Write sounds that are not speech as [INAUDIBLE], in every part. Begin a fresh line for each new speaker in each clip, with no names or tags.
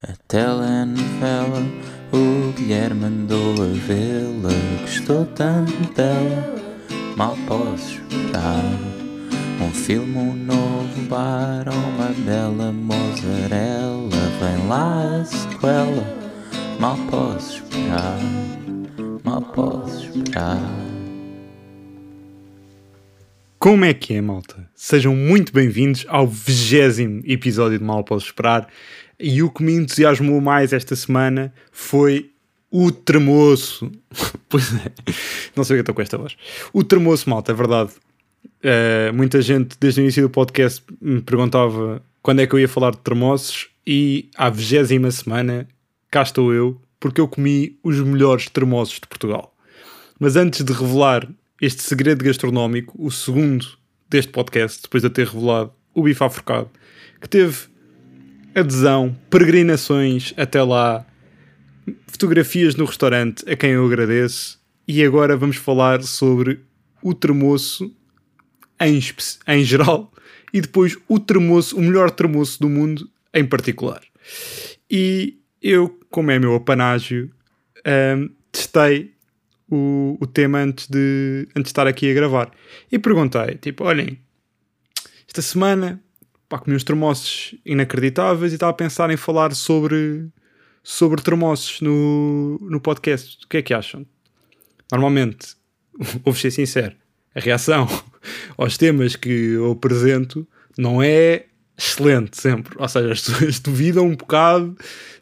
A telenovela, o Guilherme mandou a vê-la. Gostou tanto dela, mal posso esperar. Um filme, um novo bar, uma bela mozzarella. Vem lá a sequela, mal posso esperar, mal posso esperar.
Como é que é, malta? Sejam muito bem-vindos ao vigésimo episódio de Mal Posso Esperar. E o que me entusiasmou mais esta semana foi o tremoço. [LAUGHS] pois é, não sei o que estou com esta voz. O tremoço, malta, é verdade. Uh, muita gente, desde o início do podcast, me perguntava quando é que eu ia falar de tremoços. E à vigésima semana, cá estou eu, porque eu comi os melhores tremoços de Portugal. Mas antes de revelar este segredo gastronómico, o segundo deste podcast, depois de eu ter revelado o bife aforcado, que teve adesão, peregrinações até lá, fotografias no restaurante, a quem eu agradeço. E agora vamos falar sobre o termoço em, em geral [LAUGHS] e depois o termoço, o melhor termoço do mundo em particular. E eu, como é meu apanágio, um, testei o, o tema antes de, antes de estar aqui a gravar. E perguntei, tipo, olhem, esta semana pá, comi uns termossos inacreditáveis e estava a pensar em falar sobre, sobre termossos no, no podcast. O que é que acham? Normalmente, [LAUGHS] vou ser sincero, a reação [LAUGHS] aos temas que eu apresento não é excelente sempre. Ou seja, as pessoas [LAUGHS] duvidam um bocado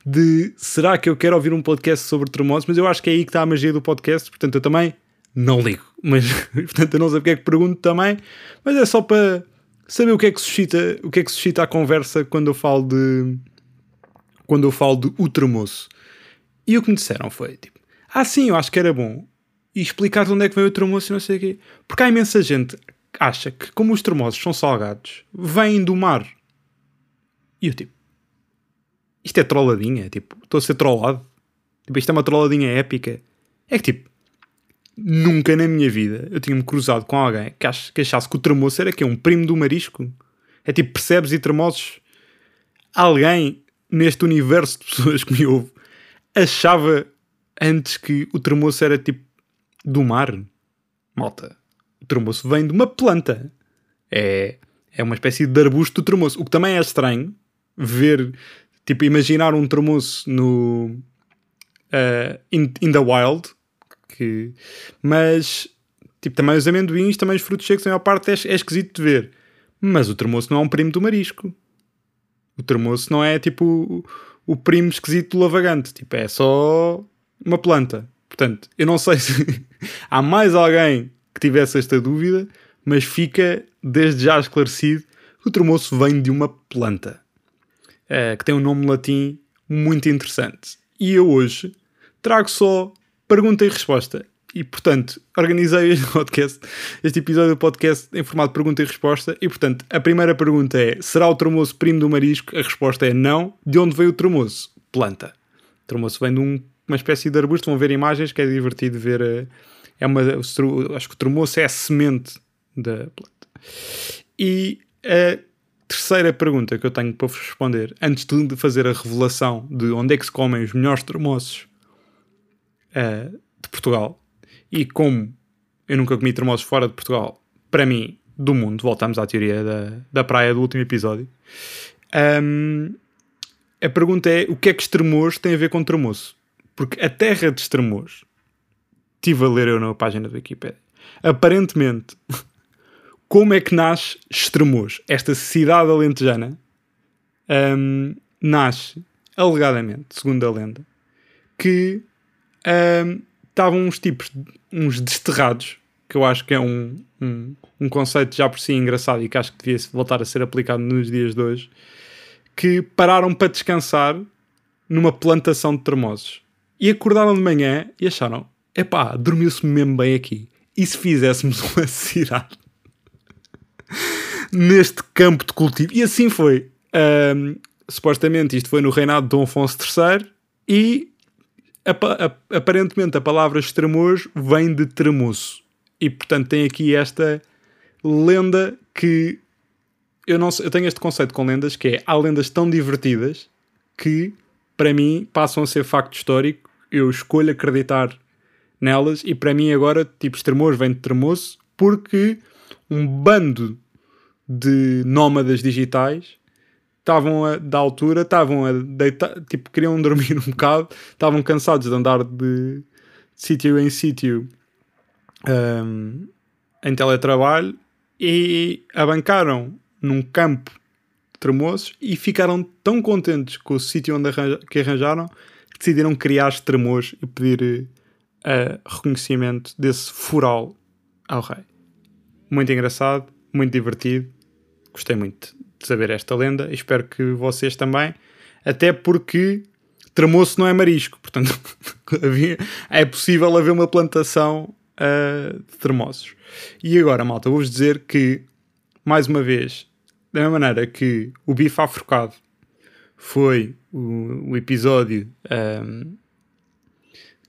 de será que eu quero ouvir um podcast sobre termossos, mas eu acho que é aí que está a magia do podcast, portanto eu também não ligo. Mas, portanto, eu não sei porque é que pergunto também, mas é só para saber o que é que suscita, o que é que suscita a conversa quando eu falo de quando eu falo de o tremoço. E o que me disseram foi tipo, ah sim, eu acho que era bom. E explicar de onde é que veio o tremoço e não sei o quê. Porque há imensa gente que acha que como os tremosos são salgados, vêm do mar. E eu tipo, isto é trolladinha, tipo, estou a ser trollado. Tipo, isto é uma trolladinha épica. É que tipo, nunca na minha vida eu tinha-me cruzado com alguém que, ach, que achasse que o tremoço era que é um primo do marisco. É tipo, percebes e tremosos. Alguém neste universo de pessoas que me ouve achava antes que o tremoço era tipo do mar. Malta, o tremoço vem de uma planta. É, é uma espécie de arbusto do tremoço. O que também é estranho ver, tipo, imaginar um tremoço no. Uh, in, in the wild, que, mas tipo, também os amendoins, também os frutos secos, a maior parte é, é esquisito de ver. Mas o termoço não é um primo do marisco. O termoço não é tipo o, o primo esquisito do lavagante. Tipo, é só uma planta. Portanto, eu não sei [LAUGHS] se há mais alguém que tivesse esta dúvida, mas fica desde já esclarecido que o termoço vem de uma planta é, que tem um nome latim muito interessante. E eu hoje trago só pergunta e resposta. E, portanto, organizei este [LAUGHS] podcast, este episódio do podcast em formato pergunta e resposta. E, portanto, a primeira pergunta é: será o tremoço primo do marisco? A resposta é não. De onde veio o tremoço? Planta. O tremoço vem de um, uma espécie de arbusto. Vão ver imagens que é divertido ver. Eh, é uma, acho que o tremoço é a semente da planta. E a terceira pergunta que eu tenho para vos responder, antes de fazer a revelação de onde é que se comem os melhores tremoços uh, de Portugal. E como eu nunca comi termosos fora de Portugal, para mim, do mundo, voltamos à teoria da, da praia do último episódio. Um, a pergunta é: o que é que Estremoz tem a ver com Tremoço? Porque a terra de Estremoz, estive a ler eu na página do Wikipedia, aparentemente, [LAUGHS] como é que nasce Estremoz? Esta cidade alentejana um, nasce, alegadamente, segundo a lenda, que estavam uns tipos, uns desterrados, que eu acho que é um, um, um, conceito já por si engraçado e que acho que devia voltar a ser aplicado nos dias de hoje, que pararam para descansar numa plantação de termosos. E acordaram de manhã e acharam: epá, dormiu-se mesmo bem aqui. E se fizéssemos [LAUGHS] uma cidade neste campo de cultivo? E assim foi. Supostamente isto foi no reinado de Dom Afonso III e aparentemente a palavra extremoz vem de tremoço. E portanto tem aqui esta lenda que eu não eu tenho este conceito com lendas que é há lendas tão divertidas que para mim, passam a ser facto histórico. Eu escolho acreditar nelas e para mim agora, tipo, Estremoz vem de Tremoço porque um bando de nómadas digitais estavam da altura, estavam a deitar, tipo, queriam [LAUGHS] dormir um bocado, estavam cansados de andar de sítio em sítio um, em teletrabalho e abancaram num campo de tremoços e ficaram tão contentes com o sítio onde arranja, que arranjaram que decidiram criar tremores e pedir uh, reconhecimento desse fural ao rei. Muito engraçado, muito divertido. Gostei muito de saber esta lenda espero que vocês também. Até porque tremoço não é marisco, portanto [LAUGHS] é possível haver uma plantação uh, de termossos. E agora, malta, vou-vos dizer que, mais uma vez, da mesma maneira que o bife afrocado foi o, o episódio um,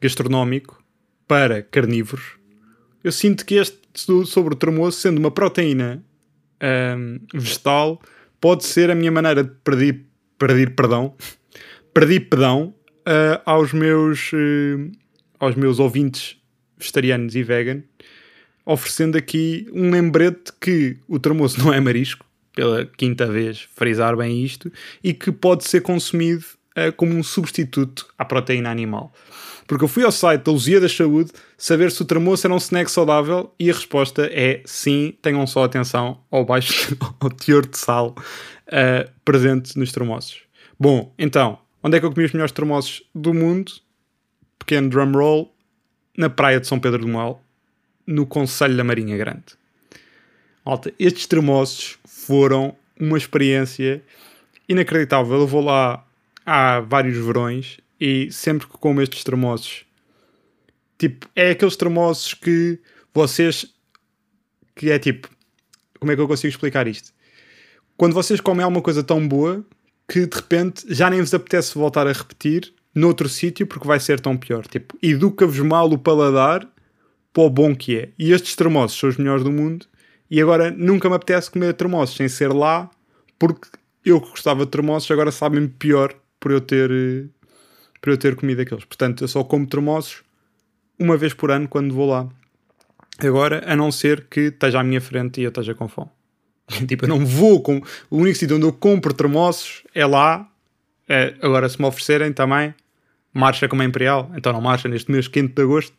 gastronómico para carnívoros, eu sinto que este sobre o termoço, sendo uma proteína um, vegetal, pode ser a minha maneira de perder, perder perdão, pedão uh, aos meus uh, aos meus ouvintes vegetarianos e vegan, oferecendo aqui um lembrete que o termoço não é marisco, pela quinta vez frisar bem isto, e que pode ser consumido uh, como um substituto à proteína animal. Porque eu fui ao site da Luzia da Saúde saber se o termoço era um snack saudável e a resposta é sim, tenham só atenção ao baixo [LAUGHS] ao teor de sal uh, presente nos termoços. Bom, então, onde é que eu comi os melhores termoços do mundo? Pequeno drum roll, na praia de São Pedro do Moel, no Conselho da Marinha Grande. Malta, estes termoços foram uma experiência inacreditável. Eu vou lá há vários verões e sempre que como estes termoços, tipo, é aqueles termoços que vocês que é tipo, como é que eu consigo explicar isto? Quando vocês comem alguma coisa tão boa que de repente já nem vos apetece voltar a repetir noutro sítio porque vai ser tão pior. Tipo, educa-vos mal o paladar para o bom que é. E estes termossos são os melhores do mundo. E agora nunca me apetece comer termossos sem ser lá, porque eu que gostava de termossos agora sabem-me pior por eu ter por eu ter comido aqueles. Portanto, eu só como termossos uma vez por ano quando vou lá. Agora, a não ser que esteja à minha frente e eu esteja com fome. [LAUGHS] tipo, eu não vou com. O único sítio onde eu compro termossos é lá. É, agora, se me oferecerem também, marcha como a Imperial, então não marcha neste mês quente de agosto,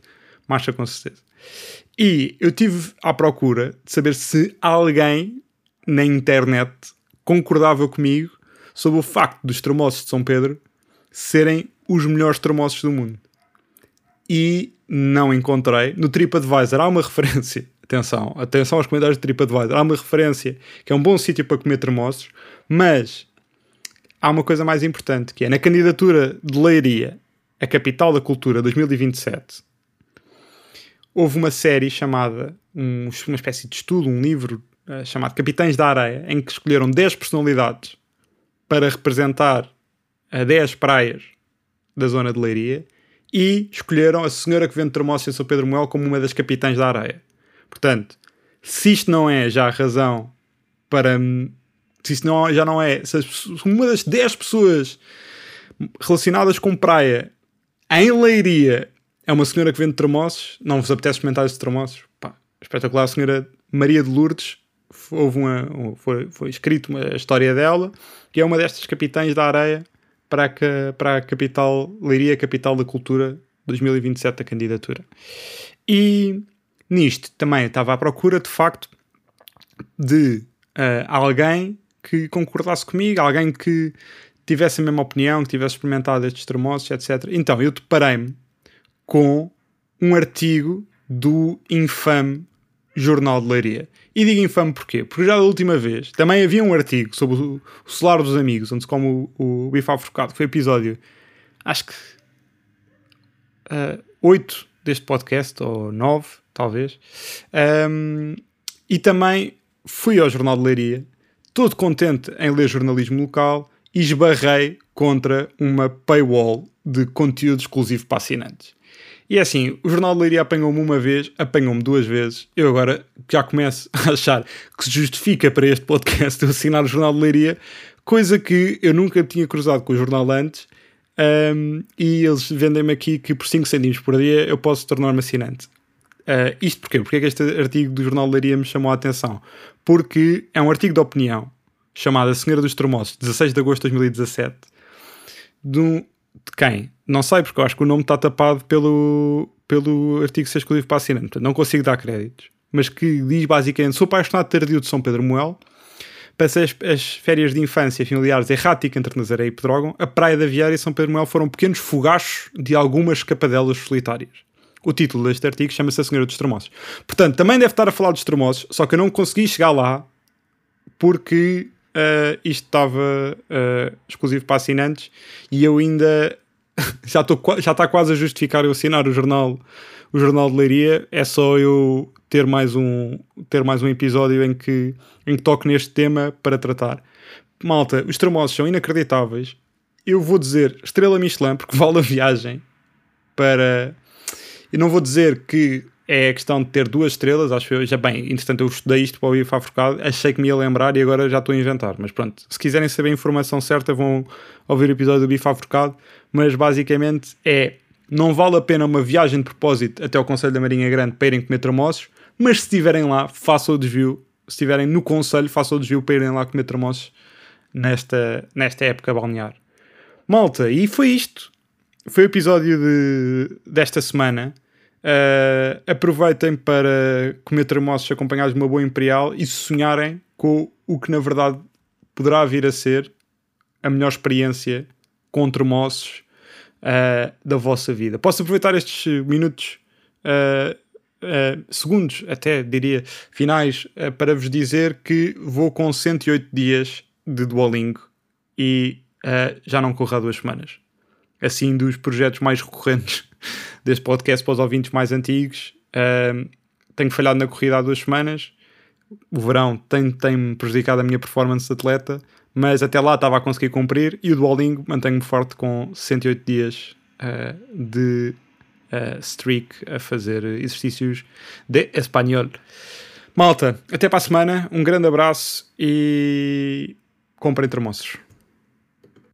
marcha com certeza. E eu tive à procura de saber se alguém na internet concordava comigo sobre o facto dos termossos de São Pedro serem os melhores termossos do mundo. E não encontrei. No TripAdvisor há uma [LAUGHS] referência. Atenção, atenção aos comentários do TripAdvisor. Há uma referência que é um bom sítio para comer termossos, mas há uma coisa mais importante que é na candidatura de Leiria a Capital da Cultura 2027, houve uma série chamada, um, uma espécie de estudo, um livro uh, chamado Capitães da Areia, em que escolheram 10 personalidades para representar a 10 praias da zona de Leiria e escolheram a senhora que vende termossos em São Pedro Moel como uma das capitães da areia. Portanto, se isto não é já a razão para. Se isto não, já não é. Se uma das 10 pessoas relacionadas com praia em Leiria é uma senhora que vende termossos, não vos apetece experimentar esses termossos? Pá, espetacular. A senhora Maria de Lourdes, houve uma, foi, foi escrito uma história dela, que é uma destas capitães da areia para a, para a capital, Leiria Capital da Cultura 2027 a candidatura. E nisto também estava à procura, de facto, de uh, alguém que concordasse comigo, alguém que tivesse a mesma opinião, que tivesse experimentado estes termossos, etc. Então, eu deparei-me com um artigo do infame Jornal de Leiria. E digo infame porquê? Porque já da última vez também havia um artigo sobre o, o Solar dos Amigos, onde se come o, o bife afrocado, foi episódio, acho que uh, 8 deste podcast, ou 9, talvez. Um, e também fui ao Jornal de Leiria, todo contente em ler jornalismo local e esbarrei contra uma paywall de conteúdo exclusivo para assinantes. E é assim, o Jornal de Leiria apanhou-me uma vez, apanhou-me duas vezes. Eu agora já começo [LAUGHS] a achar que se justifica para este podcast [LAUGHS] eu assinar o Jornal de Leiria, coisa que eu nunca tinha cruzado com o jornal antes. Um, e eles vendem-me aqui que por 5 cêntimos por dia eu posso tornar-me assinante. Uh, isto porquê? Porque é que este artigo do Jornal de Leiria me chamou a atenção? Porque é um artigo de opinião chamado A Senhora dos Tremosos, 16 de agosto de 2017, de, um, de quem? Não sei, porque eu acho que o nome está tapado pelo, pelo artigo ser exclusivo para assinante, portanto não consigo dar créditos. Mas que diz basicamente: sou apaixonado tardio de São Pedro Moel, Passei as, as, férias de infância familiares errática entre Nazaré e Pedrógão, a Praia da Vieira e São Pedro Moel foram pequenos fogachos de algumas escapadelas solitárias. O título deste artigo chama-se A Senhora dos Tremosos. Portanto, também deve estar a falar dos tremosos, só que eu não consegui chegar lá porque uh, isto estava uh, exclusivo para assinantes e eu ainda [LAUGHS] já, estou, já está quase a justificar eu assinar o jornal, o jornal de Leiria. É só eu ter mais um, ter mais um episódio em que, em que toco neste tema para tratar. Malta, os tremosos são inacreditáveis. Eu vou dizer estrela Michelin porque [LAUGHS] vale a viagem para. Eu não vou dizer que é a questão de ter duas estrelas, acho eu. Já bem, entretanto, eu estudei isto para o IFA Forcado, achei que me ia lembrar e agora já estou a inventar. Mas pronto, se quiserem saber a informação certa, vão ouvir o episódio do Bifa Forcado. Mas basicamente é não vale a pena uma viagem de propósito até ao Conselho da Marinha Grande para irem comer tramoços, mas se estiverem lá, façam o desvio. Se estiverem no Conselho, façam o desvio para irem lá comer tramoços nesta, nesta época balnear. Malta, e foi isto. Foi o episódio de, desta semana. Uh, aproveitem para comer termossos acompanhados de uma boa imperial e sonharem com o que na verdade poderá vir a ser a melhor experiência com termossos uh, da vossa vida. Posso aproveitar estes minutos, uh, segundos até diria, finais, para vos dizer que vou com 108 dias de Duolingo e já não corro há duas semanas. Assim, dos projetos mais recorrentes [LAUGHS] deste podcast para os ouvintes mais antigos. Uh, tenho falhado na corrida há duas semanas. O verão tem-me tem prejudicado a minha performance de atleta, mas até lá estava a conseguir cumprir. E o Duolingo mantenho-me forte com 68 dias uh, de uh, streak a fazer exercícios de espanhol. Malta, até para a semana. Um grande abraço e comprem termossos.